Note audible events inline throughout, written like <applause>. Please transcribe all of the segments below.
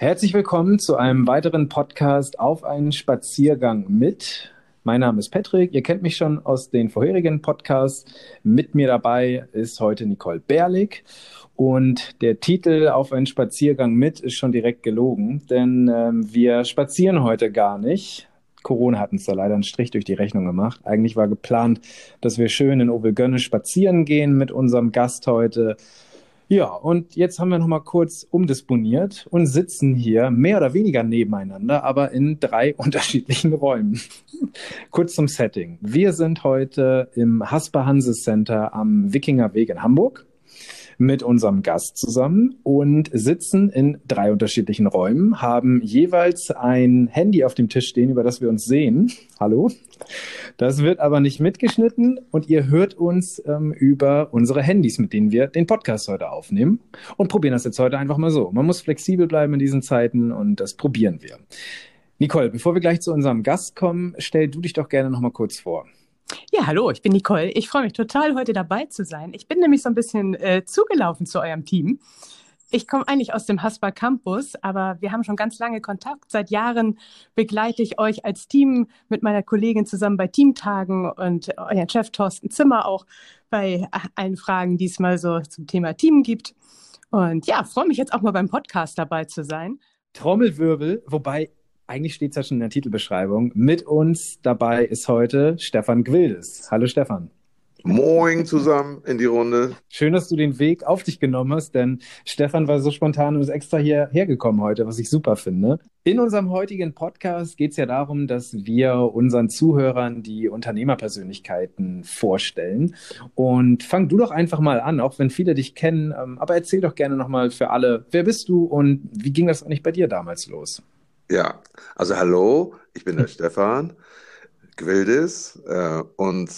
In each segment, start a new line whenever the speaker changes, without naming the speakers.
Herzlich willkommen zu einem weiteren Podcast auf einen Spaziergang mit. Mein Name ist Patrick, ihr kennt mich schon aus den vorherigen Podcasts. Mit mir dabei ist heute Nicole Berlig und der Titel auf einen Spaziergang mit ist schon direkt gelogen, denn ähm, wir spazieren heute gar nicht. Corona hat uns da leider einen Strich durch die Rechnung gemacht. Eigentlich war geplant, dass wir schön in Obelgönne spazieren gehen mit unserem Gast heute. Ja, und jetzt haben wir nochmal kurz umdisponiert und sitzen hier mehr oder weniger nebeneinander, aber in drei <laughs> unterschiedlichen Räumen. <laughs> kurz zum Setting. Wir sind heute im Hasper Hanse Center am Wikingerweg in Hamburg mit unserem Gast zusammen und sitzen in drei unterschiedlichen Räumen, haben jeweils ein Handy auf dem Tisch stehen, über das wir uns sehen. Hallo. Das wird aber nicht mitgeschnitten und ihr hört uns ähm, über unsere Handys, mit denen wir den Podcast heute aufnehmen und probieren das jetzt heute einfach mal so. Man muss flexibel bleiben in diesen Zeiten und das probieren wir. Nicole, bevor wir gleich zu unserem Gast kommen, stell du dich doch gerne noch mal kurz vor.
Ja, hallo, ich bin Nicole. Ich freue mich total, heute dabei zu sein. Ich bin nämlich so ein bisschen äh, zugelaufen zu eurem Team. Ich komme eigentlich aus dem Haspa Campus, aber wir haben schon ganz lange Kontakt. Seit Jahren begleite ich euch als Team mit meiner Kollegin zusammen bei Teamtagen und euren Chef Thorsten Zimmer auch bei allen Fragen, die es mal so zum Thema Team gibt. Und ja, freue mich jetzt auch mal beim Podcast dabei zu sein.
Trommelwirbel, wobei eigentlich steht es ja schon in der Titelbeschreibung. Mit uns dabei ist heute Stefan Gwildes. Hallo Stefan.
Moin zusammen in die Runde.
Schön, dass du den Weg auf dich genommen hast, denn Stefan war so spontan und ist extra hierher gekommen heute, was ich super finde. In unserem heutigen Podcast geht es ja darum, dass wir unseren Zuhörern die Unternehmerpersönlichkeiten vorstellen. Und fang du doch einfach mal an, auch wenn viele dich kennen. Ähm, aber erzähl doch gerne nochmal für alle, wer bist du und wie ging das eigentlich bei dir damals los?
Ja, also hallo, ich bin der <laughs> Stefan Gwildis äh, und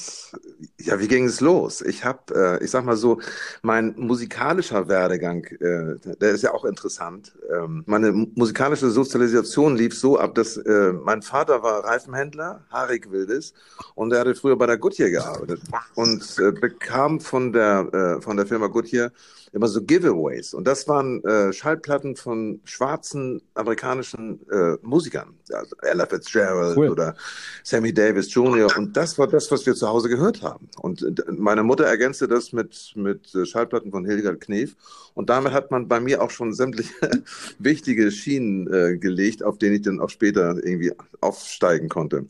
ja, wie ging es los? Ich habe, äh, ich sag mal so, mein musikalischer Werdegang, äh, der ist ja auch interessant. Ähm, meine musikalische Sozialisation lief so ab, dass äh, mein Vater war Reifenhändler, Harry Gwildis, und er hatte früher bei der Goodyear gearbeitet und äh, bekam von der äh, von der Firma Goodyear immer so Giveaways. Und das waren äh, Schallplatten von schwarzen amerikanischen äh, Musikern, also Ella Fitzgerald cool. oder Sammy Davis Jr. Und das war das, was wir zu Hause gehört haben. Und äh, meine Mutter ergänzte das mit, mit äh, Schallplatten von Hildegard Knef. Und damit hat man bei mir auch schon sämtliche <laughs> wichtige Schienen äh, gelegt, auf denen ich dann auch später irgendwie aufsteigen konnte.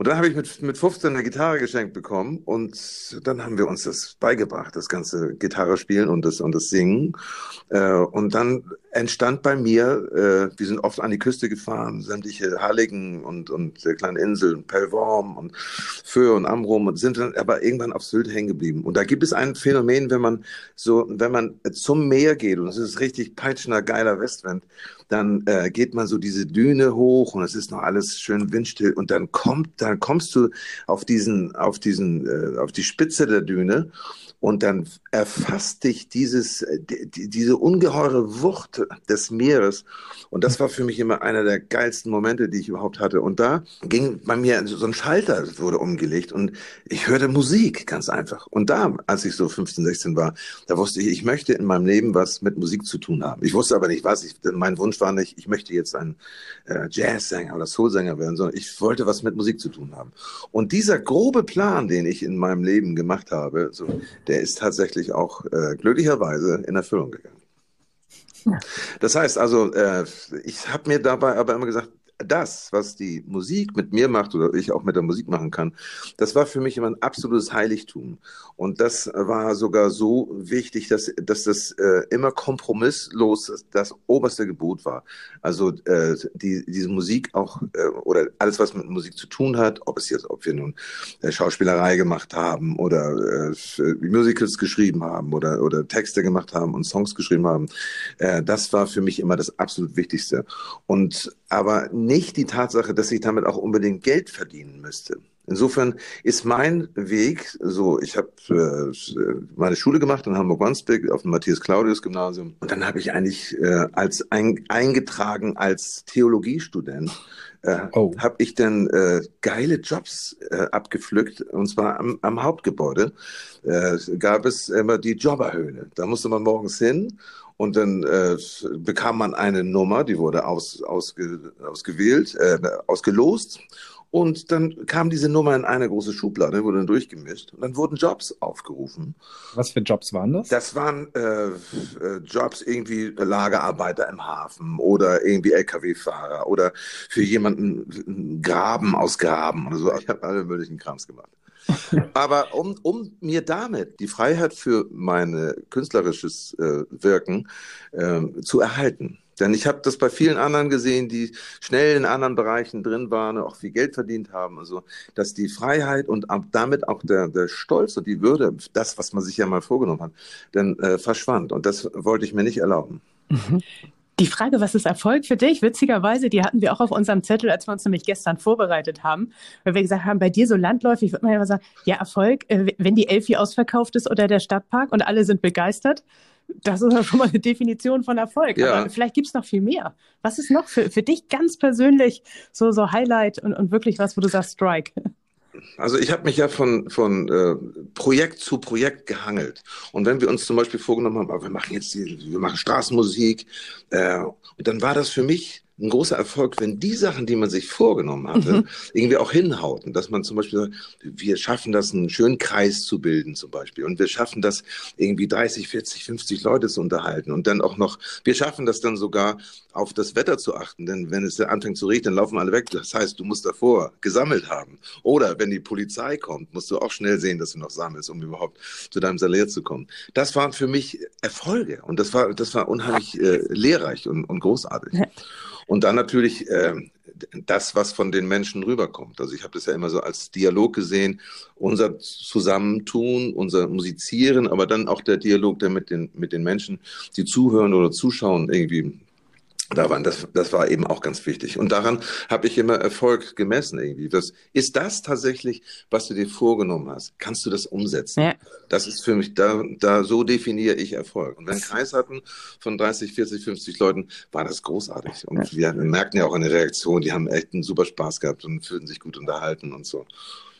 Und dann habe ich mit, mit 15 eine Gitarre geschenkt bekommen und dann haben wir uns das beigebracht, das ganze Gitarre spielen und das, und das Singen. Äh, und dann entstand bei mir, äh, wir sind oft an die Küste gefahren, sämtliche Halligen und, und äh, kleine Inseln, Pellworm und Föhr und Amrum und sind dann aber irgendwann auf Sylt hängen geblieben. Und da gibt es ein Phänomen, wenn man so, wenn man zum Meer geht und es ist richtig peitschender, geiler Westwind, dann äh, geht man so diese Düne hoch und es ist noch alles schön windstill und dann kommt, dann kommst du auf diesen, auf diesen, äh, auf die Spitze der Düne und dann erfasst dich dieses, äh, die, diese ungeheure Wucht des Meeres. Und das war für mich immer einer der geilsten Momente, die ich überhaupt hatte. Und da ging bei mir so ein Schalter wurde umgelegt und ich hörte Musik, ganz einfach. Und da, als ich so 15, 16 war, da wusste ich, ich möchte in meinem Leben was mit Musik zu tun haben. Ich wusste aber nicht was. Ich, mein Wunsch war nicht, ich möchte jetzt ein äh, Jazzsänger oder Soulsänger werden, sondern ich wollte was mit Musik zu tun haben. Und dieser grobe Plan, den ich in meinem Leben gemacht habe, so, der ist tatsächlich auch äh, glücklicherweise in Erfüllung gegangen. Ja. Das heißt also, äh, ich habe mir dabei aber immer gesagt, das, was die Musik mit mir macht oder ich auch mit der Musik machen kann, das war für mich immer ein absolutes Heiligtum. Und das war sogar so wichtig, dass, dass das äh, immer kompromisslos das, oberste Gebot war. Also äh, die, diese Musik auch äh, oder alles, was mit Musik zu tun hat, ob es jetzt, ob wir nun äh, Schauspielerei gemacht haben oder äh, Musicals geschrieben haben oder, oder Texte gemacht haben und Songs geschrieben haben, äh, das war für mich immer das absolut Wichtigste. Und aber nicht die Tatsache, dass ich damit auch unbedingt Geld verdienen müsste. Insofern ist mein Weg so, ich habe äh, meine Schule gemacht in Hamburg-Wandsbek auf dem Matthias-Claudius-Gymnasium und dann habe ich eigentlich äh, als ein, eingetragen als Theologiestudent äh, oh. habe ich dann äh, geile Jobs äh, abgepflückt und zwar am, am Hauptgebäude äh, gab es immer die Jobberhöhle. Da musste man morgens hin Und dann äh, bekam man eine Nummer, die wurde aus, ausge, ausgewählt, äh, ausgelost. Und dann kam diese Nummer in eine große Schublade, wurde dann durchgemischt und dann wurden Jobs aufgerufen.
Was für Jobs waren das?
Das waren äh, äh Jobs irgendwie Lagerarbeiter im Hafen oder irgendwie LKW-Fahrer oder für jemanden Graben ausgraben oder so. Ich habe alle möglichen Krams gemacht. Aber um, um mir damit die Freiheit für mein künstlerisches äh, Wirken äh, zu erhalten, denn ich habe das bei vielen anderen gesehen, die schnell in anderen Bereichen drin waren, auch viel Geld verdient haben. Also, dass die Freiheit und damit auch der, der Stolz und die Würde, das, was man sich ja mal vorgenommen hat, dann äh, verschwand. Und das wollte ich mir nicht erlauben.
Mhm. Die Frage, was ist Erfolg für dich? Witzigerweise, die hatten wir auch auf unserem Zettel, als wir uns nämlich gestern vorbereitet haben, weil wir gesagt haben, bei dir so landläufig wird man ja immer sagen, ja, Erfolg, äh, wenn die Elfi ausverkauft ist oder der Stadtpark und alle sind begeistert. Das ist ja schon mal eine Definition von Erfolg. Ja. Aber vielleicht gibt es noch viel mehr. Was ist noch für, für dich ganz persönlich so, so Highlight und, und wirklich was, wo du sagst, Strike?
Also ich habe mich ja von, von äh, Projekt zu Projekt gehangelt. Und wenn wir uns zum Beispiel vorgenommen haben, wir machen jetzt die, wir machen Straßenmusik, äh, und dann war das für mich ein großer Erfolg, wenn die Sachen, die man sich vorgenommen hatte, mhm. irgendwie auch hinhauten. Dass man zum Beispiel sagt, wir schaffen das, einen schönen Kreis zu bilden zum Beispiel. Und wir schaffen das, irgendwie 30, 40, 50 Leute zu unterhalten. Und dann auch noch, wir schaffen das dann sogar, auf das Wetter zu achten. Denn wenn es anfängt zu regnen, dann laufen alle weg. Das heißt, du musst davor gesammelt haben. Oder wenn die Polizei kommt, musst du auch schnell sehen, dass du noch sammelst, um überhaupt zu deinem Salär zu kommen. Das waren für mich Erfolge. Und das war, das war unheimlich äh, lehrreich und, und großartig. Und dann natürlich äh, das, was von den Menschen rüberkommt. Also ich habe das ja immer so als Dialog gesehen, unser Zusammentun, unser Musizieren, aber dann auch der Dialog, der mit den, mit den Menschen, die zuhören oder zuschauen, irgendwie da waren, das, das war eben auch ganz wichtig. Und daran habe ich immer Erfolg gemessen irgendwie. Das, ist das tatsächlich, was du dir vorgenommen hast? Kannst du das umsetzen? Ja. Das ist für mich, da, da so definiere ich Erfolg. Und wenn wir Kreis hatten von 30, 40, 50 Leuten, war das großartig. Und ja. wir merkten ja auch eine Reaktion, die haben echt einen super Spaß gehabt und fühlten sich gut unterhalten und so.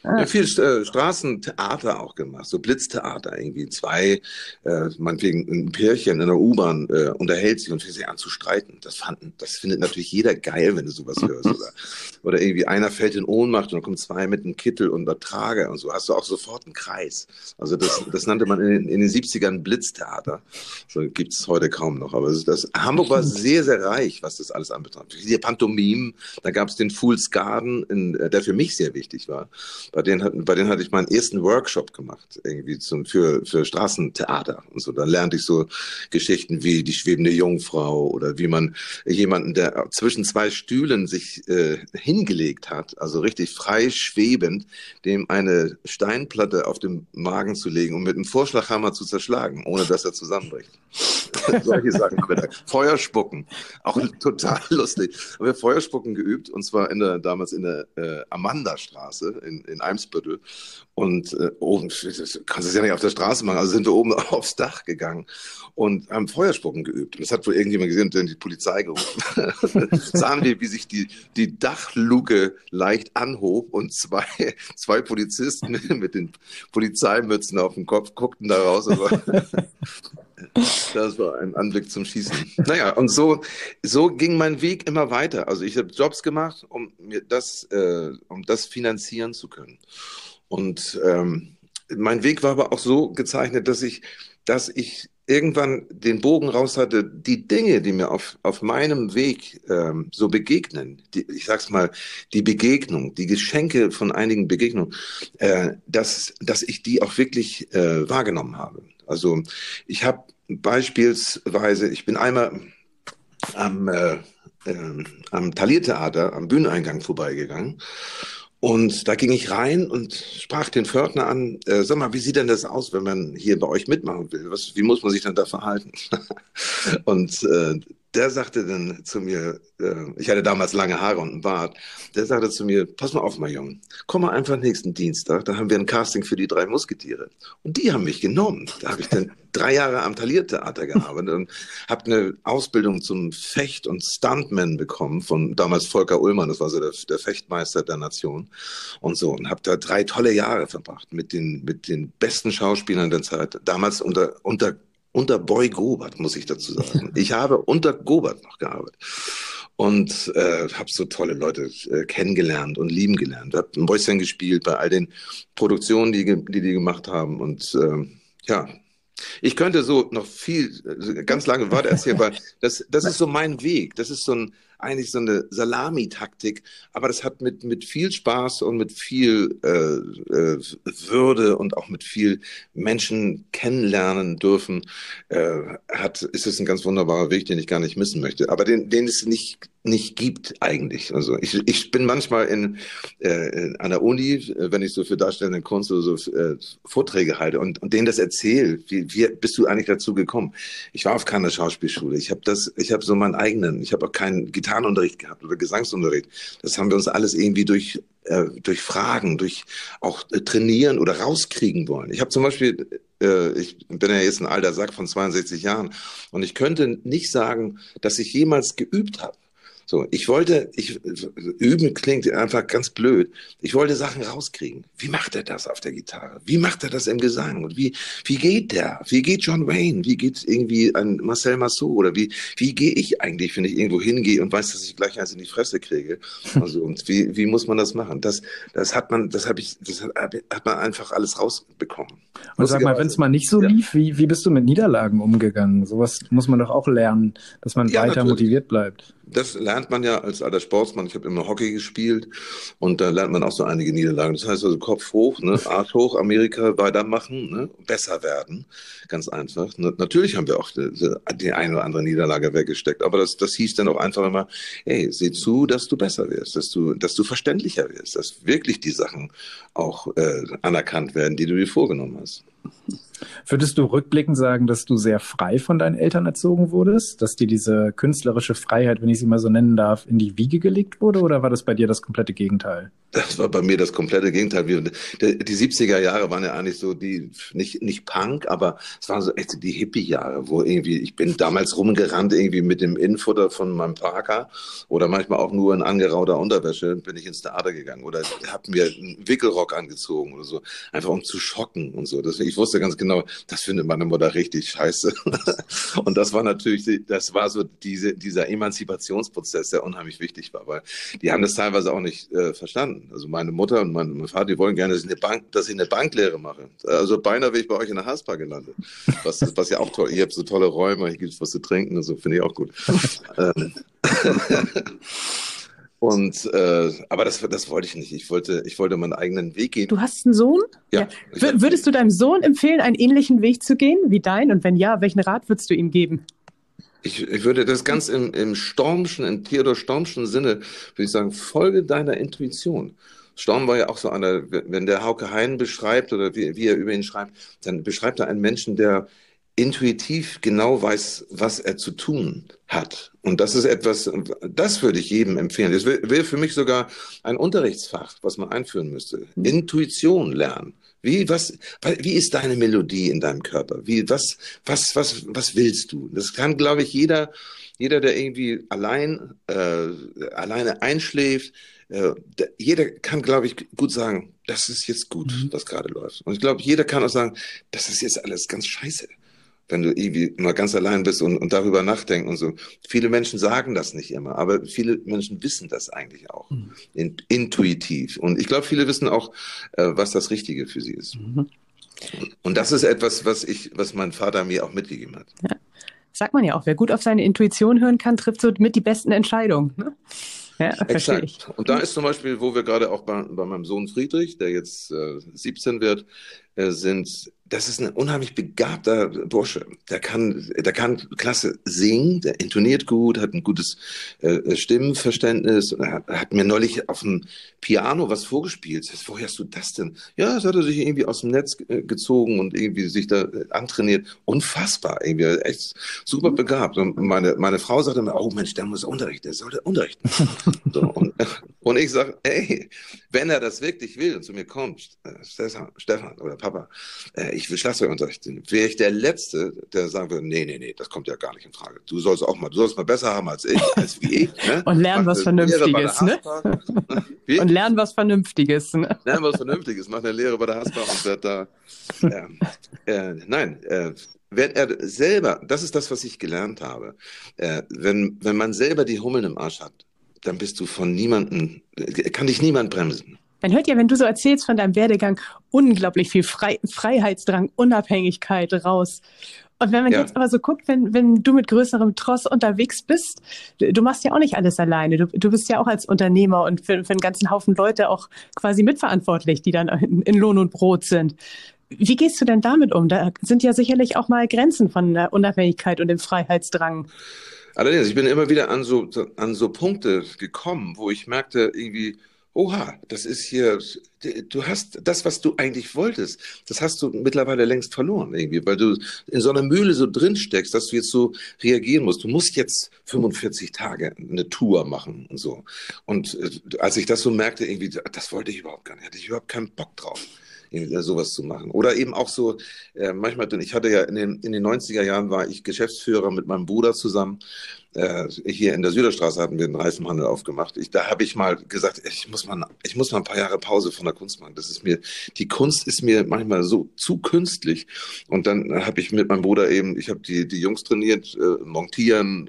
Ah. Ja, viel äh, Straßentheater auch gemacht, so Blitztheater irgendwie. Zwei, äh, meinetwegen ein Pärchen in der U-Bahn äh, unterhält sich und fängt sich an zu streiten. Das fanden, das findet natürlich jeder geil, wenn du sowas hörst. <laughs> Oder, oder irgendwie einer fällt in Ohnmacht und dann kommen zwei mit einem Kittel und einer Trage und so. Hast du auch sofort einen Kreis. Also das, das nannte man in, in den 70ern Blitztheater. So gibt es heute kaum noch. Aber das, Hamburg war sehr, sehr reich, was das alles anbetrifft. Die Pantomime, da gab es den Fool's Garden, in, äh, der für mich sehr wichtig war bei denen, bei denen hatte ich meinen ersten Workshop gemacht, irgendwie zum, für, für Straßentheater und so. Da lernte ich so Geschichten wie die schwebende Jungfrau oder wie man jemanden, der zwischen zwei Stühlen sich äh, hingelegt hat, also richtig frei schwebend, dem eine Steinplatte auf dem Magen zu legen und mit einem Vorschlaghammer zu zerschlagen, ohne dass er zusammenbricht. <laughs> Solche Sachen. Feuerspucken, auch total lustig. Haben wir Feuerspucken geübt und zwar in der, damals in der äh, Amanda-Straße in, in Eimsbüttel. Und äh, oben, kannst du es ja nicht auf der Straße machen, also sind wir oben <laughs> aufs Dach gegangen und haben Feuerspucken geübt. Und das hat wohl irgendjemand gesehen und dann die Polizei gerufen. <laughs> Sahen wir, wie sich die, die Dachluke leicht anhob und zwei, <laughs> zwei Polizisten <laughs> mit den Polizeimützen auf dem Kopf guckten da raus. <laughs> Das war ein Anblick zum Schießen. Naja, und so, so ging mein Weg immer weiter. Also ich habe Jobs gemacht, um mir das, äh, um das finanzieren zu können. Und ähm, mein Weg war aber auch so gezeichnet, dass ich, dass ich irgendwann den Bogen raus hatte, die Dinge, die mir auf, auf meinem Weg ähm, so begegnen, die, ich sag's mal, die Begegnung, die Geschenke von einigen Begegnungen, äh, dass, dass ich die auch wirklich äh, wahrgenommen habe. Also ich habe beispielsweise, ich bin einmal am, äh, äh, am Taliertheater, am Bühneneingang vorbeigegangen. Und da ging ich rein und sprach den Pförtner an, äh, sag mal, wie sieht denn das aus, wenn man hier bei euch mitmachen will? Was, wie muss man sich dann da verhalten? <laughs> und äh, der sagte dann zu mir, äh, ich hatte damals lange Haare und einen Bart, der sagte zu mir, pass mal auf, mein Junge, komm mal einfach nächsten Dienstag, da haben wir ein Casting für die drei Musketiere. Und die haben mich genommen. Da habe ich dann drei Jahre am Taliertheater gearbeitet und habe eine Ausbildung zum Fecht- und Stuntman bekommen von damals Volker Ullmann, das war so der, der Fechtmeister der Nation und so und habe da drei tolle Jahre verbracht mit den mit den besten Schauspielern der Zeit. Damals unter unter unter Boy Gobert, muss ich dazu sagen. <laughs> Ich habe unter Gobert noch gearbeitet und äh, habe so tolle Leute äh, kennengelernt und lieben gelernt. Habe ein Mäuschen gespielt bei all den Produktionen, die die, die gemacht haben und äh, ja, ich könnte so noch viel, äh, ganz lange weiter erzählen, weil <laughs> das, das ist so mein Weg. Das ist so ein, eigentlich so eine Salamitaktik, aber das hat mit, mit viel Spaß und mit viel äh, äh, Würde und auch mit viel Menschen kennenlernen dürfen, äh, hat, ist es ein ganz wunderbarer Weg, den ich gar nicht missen möchte. Aber den, den es nicht nicht gibt eigentlich. Also ich, ich bin manchmal in, äh, an der Uni, wenn ich so für darstellende Kunst oder so äh, Vorträge halte und, und denen das erzähle, wie, wie bist du eigentlich dazu gekommen? Ich war auf keiner Schauspielschule. Ich habe das, ich habe so meinen eigenen. Ich habe auch keinen Gitarrenunterricht gehabt oder Gesangsunterricht. Das haben wir uns alles irgendwie durch äh, durch Fragen, durch auch äh, trainieren oder rauskriegen wollen. Ich habe zum Beispiel äh, ich bin ja jetzt ein alter Sack von 62 Jahren und ich könnte nicht sagen, dass ich jemals geübt habe. So, ich wollte, ich, üben klingt einfach ganz blöd. Ich wollte Sachen rauskriegen. Wie macht er das auf der Gitarre? Wie macht er das im Gesang? Und wie, wie geht der? Wie geht John Wayne? Wie geht irgendwie ein Marcel Massot? Oder wie, wie gehe ich eigentlich, wenn ich irgendwo hingehe und weiß, dass ich gleich eins in die Fresse kriege? Also, und wie, wie muss man das machen? Das, das hat man, das habe ich, das hat, hat man einfach alles rausbekommen.
Und sag mal, wenn es mal nicht so lief, wie, wie bist du mit Niederlagen umgegangen? Sowas muss man doch auch lernen, dass man ja, weiter natürlich. motiviert bleibt
das lernt man ja als alter Sportsmann. Ich habe immer Hockey gespielt und da lernt man auch so einige Niederlagen. Das heißt also Kopf hoch, ne, <laughs> Arsch hoch, Amerika weitermachen, ne, besser werden. Ganz einfach. Na, natürlich haben wir auch die, die eine oder andere Niederlage weggesteckt, aber das, das hieß dann auch einfach immer, hey, seh zu, dass du besser wirst, dass du, dass du verständlicher wirst, dass wirklich die Sachen auch äh, anerkannt werden, die du dir vorgenommen hast.
Würdest du rückblickend sagen, dass du sehr frei von deinen Eltern erzogen wurdest? Dass dir diese künstlerische Freiheit, wenn ich sie mal so nennen darf, in die Wiege gelegt wurde? Oder war das bei dir das komplette Gegenteil?
Das war bei mir das komplette Gegenteil. Die 70er Jahre waren ja eigentlich so die, nicht, nicht Punk, aber es waren so echt die Hippie-Jahre, wo irgendwie, ich bin damals rumgerannt irgendwie mit dem Infutter von meinem Parker oder manchmal auch nur in angerauter Unterwäsche bin ich ins Theater gegangen oder habe mir einen Wickelrock angezogen oder so, einfach um zu schocken und so. Deswegen, ich wusste ganz genau, das findet meine Mutter richtig scheiße. <laughs> und das war natürlich, das war so diese, dieser Emanzipationsprozess, der unheimlich wichtig war, weil die haben das teilweise auch nicht äh, verstanden. Also meine Mutter und mein, mein Vater, die wollen gerne, dass ich, eine Bank, dass ich eine Banklehre mache. Also beinahe wäre ich bei euch in der Haspa gelandet. Was, was ja auch toll. Ihr habt so tolle Räume, hier gibt es was zu trinken und so, finde ich auch gut. <laughs> <laughs> Und äh, aber das, das wollte ich nicht. Ich wollte, ich wollte meinen eigenen Weg gehen.
Du hast einen Sohn?
Ja.
ja. Würdest du deinem Sohn empfehlen, einen ähnlichen Weg zu gehen wie dein? Und wenn ja, welchen Rat würdest du ihm geben?
Ich, ich würde das ganz im, im Stormschen, im Theodor Stormschen Sinne, würde ich sagen, folge deiner Intuition. Storm war ja auch so einer, wenn der Hauke Hein beschreibt oder wie, wie er über ihn schreibt, dann beschreibt er einen Menschen, der intuitiv genau weiß, was er zu tun hat. Und das ist etwas, das würde ich jedem empfehlen. Das wäre für mich sogar ein Unterrichtsfach, was man einführen müsste. Mhm. Intuition lernen. Wie, was, wie ist deine Melodie in deinem Körper? Wie, was, was, was, was willst du? Das kann, glaube ich, jeder, jeder, der irgendwie allein, äh, alleine einschläft, äh, jeder kann, glaube ich, gut sagen, das ist jetzt gut, mhm. was gerade läuft. Und ich glaube, jeder kann auch sagen, das ist jetzt alles ganz scheiße wenn du irgendwie mal ganz allein bist und, und darüber nachdenken und so. Viele Menschen sagen das nicht immer, aber viele Menschen wissen das eigentlich auch mhm. in, intuitiv. Und ich glaube, viele wissen auch, äh, was das Richtige für sie ist. Mhm. Und das ist etwas, was ich, was mein Vater mir auch mitgegeben hat.
Ja. Sagt man ja auch, wer gut auf seine Intuition hören kann, trifft so mit die besten Entscheidungen. Ne?
Ja, ich. Und da ist zum Beispiel, wo wir gerade auch bei, bei meinem Sohn Friedrich, der jetzt äh, 17 wird, sind das ist ein unheimlich begabter Bursche. Der kann, der kann klasse singen, der intoniert gut, hat ein gutes äh, Stimmenverständnis. Er hat, mir neulich auf dem Piano was vorgespielt. Woher hast du das denn? Ja, das hat er sich irgendwie aus dem Netz äh, gezogen und irgendwie sich da äh, antrainiert. Unfassbar, irgendwie echt super begabt. Und meine, meine Frau sagte mir, oh Mensch, der muss unterrichten, der sollte unterrichten. <laughs> so, und, und ich sage, ey, wenn er das wirklich will und zu mir kommt, äh, Stefan oder Papa, äh, ich will Schlagzeugunterricht nehmen, wäre ich der Letzte, der sagen würde, nee, nee, nee, das kommt ja gar nicht in Frage. Du sollst auch mal, du sollst mal besser haben als ich, als wie ich.
Ne? <laughs> <laughs> Und lernen was Vernünftiges, ne? und <laughs> lernen was Vernünftiges, ne?
Lernen was Vernünftiges, mach eine Lehre bei der Haspa und werd da, äh, äh, nein, äh, wenn er selber, das ist das, was ich gelernt habe, äh, wenn, wenn man selber die Hummeln im Arsch hat, dann bist du von niemandem, kann dich niemand bremsen.
Man hört ja, wenn du so erzählst von deinem Werdegang, unglaublich viel Frei Freiheitsdrang, Unabhängigkeit raus. Und wenn man ja. jetzt aber so guckt, wenn, wenn du mit größerem Tross unterwegs bist, du, du machst ja auch nicht alles alleine. Du, du bist ja auch als Unternehmer und für, für einen ganzen Haufen Leute auch quasi mitverantwortlich, die dann in, in Lohn und Brot sind. Wie gehst du denn damit um? Da sind ja sicherlich auch mal Grenzen von der Unabhängigkeit und dem Freiheitsdrang.
Allerdings, ich bin immer wieder an so, an so Punkte gekommen, wo ich merkte, irgendwie, oha, das ist hier, du hast das, was du eigentlich wolltest, das hast du mittlerweile längst verloren irgendwie, weil du in so einer Mühle so drin steckst, dass du jetzt so reagieren musst. Du musst jetzt 45 Tage eine Tour machen und so. Und äh, als ich das so merkte, irgendwie, das wollte ich überhaupt gar nicht, hatte ich überhaupt keinen Bock drauf sowas zu machen. Oder eben auch so, äh, manchmal, ich hatte ja in den, in den 90er Jahren war ich Geschäftsführer mit meinem Bruder zusammen. Äh, hier in der Süderstraße hatten wir einen Reifenhandel aufgemacht. Ich, da habe ich mal gesagt, ich muss mal, ich muss mal ein paar Jahre Pause von der Kunst machen. Das ist mir, die Kunst ist mir manchmal so zu künstlich. Und dann habe ich mit meinem Bruder eben, ich habe die, die Jungs trainiert, äh, montieren,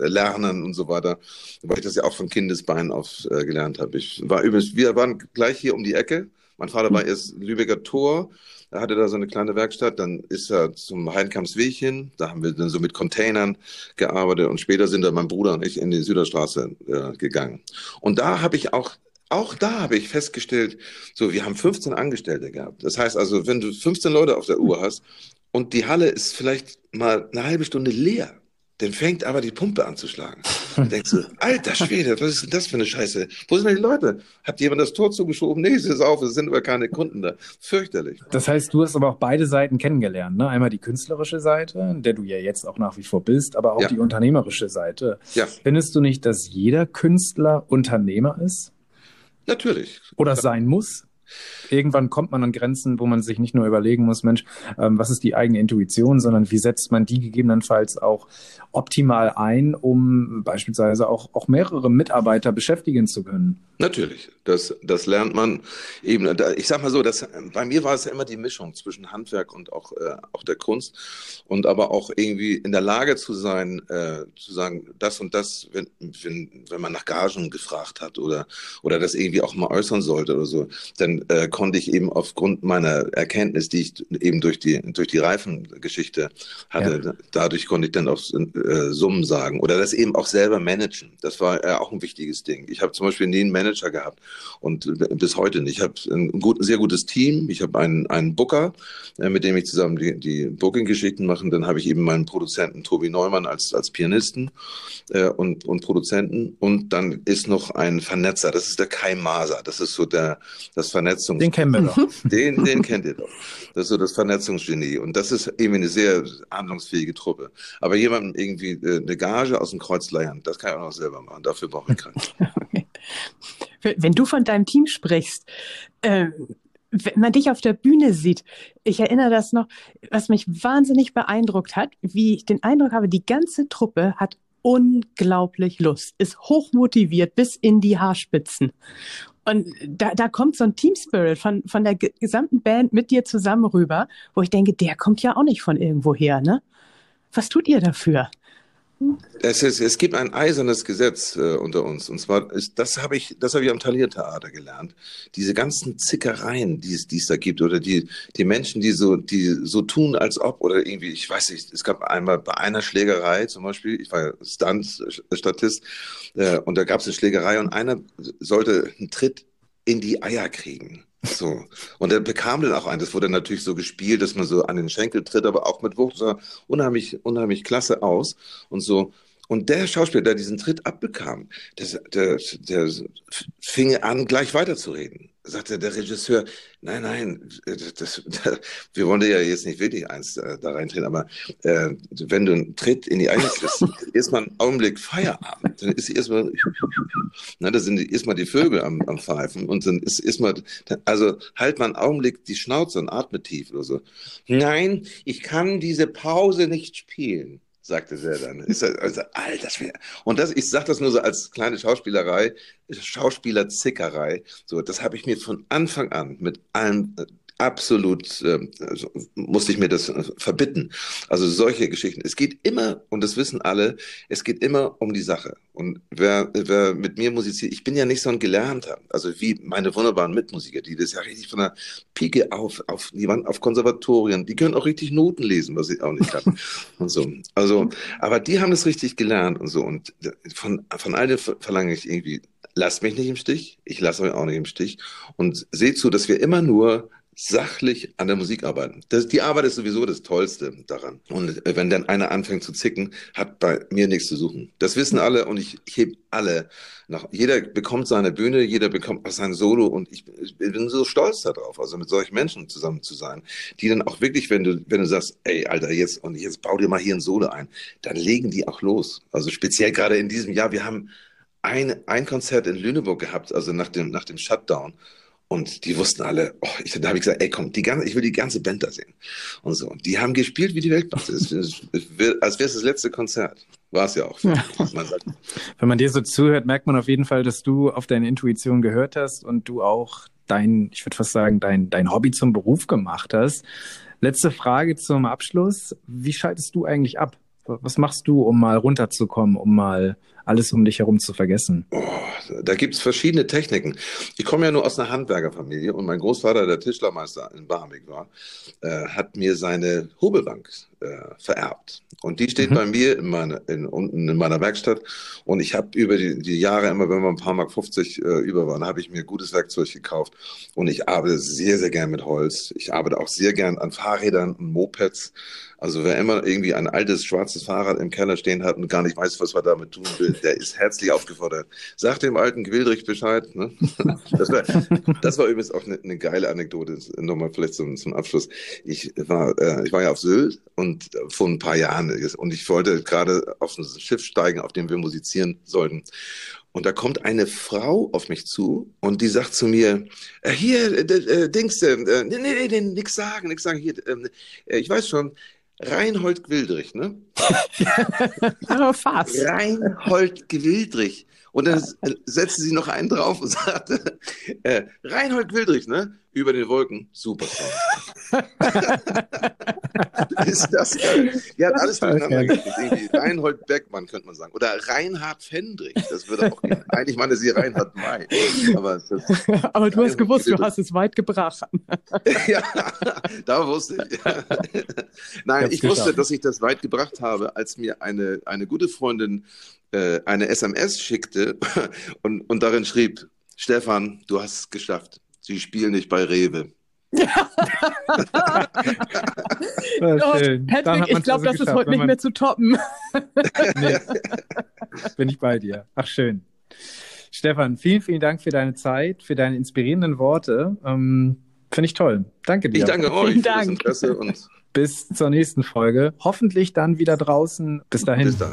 äh, lernen und so weiter, weil ich das ja auch von Kindesbeinen auf äh, gelernt habe. Ich war übrigens, wir waren gleich hier um die Ecke mein Vater war erst Lübecker Tor, er hatte da so eine kleine Werkstatt, dann ist er zum Heidenkampsweg hin, da haben wir dann so mit Containern gearbeitet und später sind dann mein Bruder und ich in die Süderstraße äh, gegangen. Und da habe ich auch auch da habe ich festgestellt, so, wir haben 15 Angestellte gehabt. Das heißt also, wenn du 15 Leute auf der Uhr hast und die Halle ist vielleicht mal eine halbe Stunde leer, dann fängt aber die Pumpe an zu schlagen. <laughs> Dann denkst du, alter Schwede, was ist denn das für eine Scheiße? Wo sind denn die Leute? Habt jemand das Tor zugeschoben? Nee, es ist auf, es sind aber keine Kunden da. Fürchterlich.
Das heißt, du hast aber auch beide Seiten kennengelernt, ne? Einmal die künstlerische Seite, in der du ja jetzt auch nach wie vor bist, aber auch ja. die unternehmerische Seite. Ja. Findest du nicht, dass jeder Künstler Unternehmer ist?
Natürlich.
Oder sein muss? Irgendwann kommt man an Grenzen, wo man sich nicht nur überlegen muss, Mensch, ähm, was ist die eigene Intuition, sondern wie setzt man die gegebenenfalls auch optimal ein, um beispielsweise auch, auch mehrere Mitarbeiter beschäftigen zu können.
Natürlich, das, das lernt man eben. Ich sag mal so, dass, bei mir war es ja immer die Mischung zwischen Handwerk und auch, äh, auch der Kunst und aber auch irgendwie in der Lage zu sein, äh, zu sagen, das und das, wenn, wenn, wenn man nach Gagen gefragt hat oder, oder das irgendwie auch mal äußern sollte oder so, dann äh, konnte ich eben aufgrund meiner Erkenntnis, die ich eben durch die, durch die Reifengeschichte hatte, ja. dadurch konnte ich dann auch äh, Summen sagen oder das eben auch selber managen. Das war äh, auch ein wichtiges Ding. Ich habe zum Beispiel nie einen Manager gehabt und bis heute nicht. Ich habe ein, gut, sehr gutes Team. Ich habe einen, einen Booker, äh, mit dem ich zusammen die, die Booking-Geschichten mache. Dann habe ich eben meinen Produzenten Tobi Neumann als, als Pianisten äh, und, und Produzenten. Und dann ist noch ein Vernetzer. Das ist der Kai Maser. Das ist so der, das Vernetzungs...
Den kennen wir doch. <laughs>
Den, den kennt ihr doch. Das ist so das Vernetzungsgenie. Und das ist eben eine sehr handlungsfähige Truppe. Aber jemandem irgendwie äh, eine Gage aus dem Kreuz leiern, das kann ich auch noch selber machen. Dafür brauche ich keinen. <laughs>
Wenn du von deinem Team sprichst, äh, wenn man dich auf der Bühne sieht, ich erinnere das noch, was mich wahnsinnig beeindruckt hat, wie ich den Eindruck habe, die ganze Truppe hat unglaublich Lust, ist hochmotiviert bis in die Haarspitzen. Und da, da kommt so ein Team Spirit von, von der gesamten Band mit dir zusammen rüber, wo ich denke, der kommt ja auch nicht von irgendwo her, ne? Was tut ihr dafür?
Es, ist, es gibt ein eisernes Gesetz äh, unter uns. Und zwar, ist, das habe ich, habe ich am Taliertheater gelernt. Diese ganzen Zickereien, die es, da gibt, oder die, die Menschen, die so, die so tun, als ob, oder irgendwie, ich weiß nicht, es gab einmal bei einer Schlägerei zum Beispiel, ich war Stunt-Statist, äh, und da gab es eine Schlägerei und einer sollte einen Tritt in die Eier kriegen. So. Und er bekam dann auch ein. Das wurde natürlich so gespielt, dass man so an den Schenkel tritt, aber auch mit Wucht. Das sah unheimlich, unheimlich klasse aus. Und so. Und der Schauspieler, der diesen Tritt abbekam, der, der, der fing an, gleich weiterzureden. Sagte der Regisseur, nein, nein, das, das, <laughs> wir wollen dir ja jetzt nicht wirklich eins äh, da reintreten, aber äh, wenn du einen Tritt in die Eier kriegst, <laughs> erstmal einen Augenblick Feierabend, dann ist erstmal, <laughs> na, da sind erstmal die Vögel am, am Pfeifen und dann ist erstmal, also halt mal einen Augenblick die Schnauze und atme tief oder so. Nein, ich kann diese Pause nicht spielen sagte sie dann. Ist also, Alter, und das, ich sage das nur so als kleine Schauspielerei, Schauspielerzickerei. So, das habe ich mir von Anfang an mit allen, absolut, äh, musste ich mir das äh, verbitten. Also solche Geschichten. Es geht immer, und das wissen alle, es geht immer um die Sache. Und wer, wer mit mir musiziert, ich bin ja nicht so ein Gelernter, also wie meine wunderbaren Mitmusiker, die das ja richtig von der Pike auf, auf die Wand, auf Konservatorien, die können auch richtig Noten lesen, was ich auch nicht kann. <laughs> und so. Also, aber die haben das richtig gelernt und so. Und von, von all dem verlange ich irgendwie, lasst mich nicht im Stich, ich lasse euch auch nicht im Stich und seht zu, dass wir immer nur sachlich an der Musik arbeiten. Das, die Arbeit ist sowieso das Tollste daran. Und wenn dann einer anfängt zu zicken, hat bei mir nichts zu suchen. Das wissen alle und ich, ich heb alle nach. Jeder bekommt seine Bühne, jeder bekommt sein Solo und ich, ich, bin so stolz darauf, also mit solchen Menschen zusammen zu sein, die dann auch wirklich, wenn du, wenn du sagst, ey, Alter, jetzt und jetzt bau dir mal hier ein Solo ein, dann legen die auch los. Also speziell gerade in diesem Jahr, wir haben ein, ein Konzert in Lüneburg gehabt, also nach dem, nach dem Shutdown. Und die wussten alle, oh, ich, da habe ich gesagt, ey, komm, die ganze, ich will die ganze Band da sehen. Und so. Die haben gespielt wie die Weltmacht. als wäre es das letzte Konzert. War es ja auch. Ja.
Man <laughs> Wenn man dir so zuhört, merkt man auf jeden Fall, dass du auf deine Intuition gehört hast und du auch dein, ich würde fast sagen, dein, dein Hobby zum Beruf gemacht hast. Letzte Frage zum Abschluss. Wie schaltest du eigentlich ab? Was machst du, um mal runterzukommen, um mal alles um dich herum zu vergessen?
Oh, da gibt's verschiedene Techniken. Ich komme ja nur aus einer Handwerkerfamilie und mein Großvater, der Tischlermeister in Barmbek war, äh, hat mir seine Hobelbank äh, vererbt. Und die steht mhm. bei mir in meiner, in, unten in meiner Werkstatt. Und ich habe über die, die Jahre immer, wenn wir ein paar Mark 50 äh, über waren, habe ich mir gutes Werkzeug gekauft. Und ich arbeite sehr, sehr gern mit Holz. Ich arbeite auch sehr gern an Fahrrädern und Mopeds. Also wer immer irgendwie ein altes schwarzes Fahrrad im Keller stehen hat und gar nicht weiß, was man damit tun will, der ist herzlich aufgefordert. Sag dem alten Gwildrich Bescheid. Ne? <laughs> Das, war, das war übrigens auch eine, eine geile Anekdote. Nochmal vielleicht zum, zum Abschluss. Ich war, äh, ich war ja auf Sylt und vor ein paar Jahren und ich wollte gerade auf ein Schiff steigen, auf dem wir musizieren sollten. Und da kommt eine Frau auf mich zu und die sagt zu mir, äh, hier, äh, äh, Dings, äh, nee, nee, nee, nix sagen, nix sagen, hier, ähm, äh, ich weiß schon, Reinhold Gwildrich, ne? <laughs>
Aber fast.
Reinhold Gwildrich. Und dann setzte sie noch einen drauf und sagte, äh, Reinhold Gwildrich, ne? Über den Wolken, super <laughs> ist das geil? Die hat alles durcheinander gekriegt. Reinhold Beckmann könnte man sagen. Oder Reinhard Fendrich, das würde auch gehen. Eigentlich meine sie Reinhard May.
Aber, aber du hast gewusst, du hast es weit gebracht. <laughs>
ja, da wusste ich. Nein, ich wusste, dass ich das weit gebracht habe, als mir eine, eine gute Freundin äh, eine SMS schickte und, und darin schrieb, Stefan, du hast es geschafft. Sie spielen nicht bei Rewe.
oh, Patrick, ich glaube, das ist heute nicht mehr zu toppen.
nee, bin ich bei dir. Ach, schön. Stefan, vielen, vielen Dank für deine Zeit, für deine inspirierenden Worte. Ähm, Finde ich toll. Danke dir.
Ich danke euch vielen Dank.
Bis zur nächsten Folge. Hoffentlich dann wieder draußen. Bis dahin. Bis dann.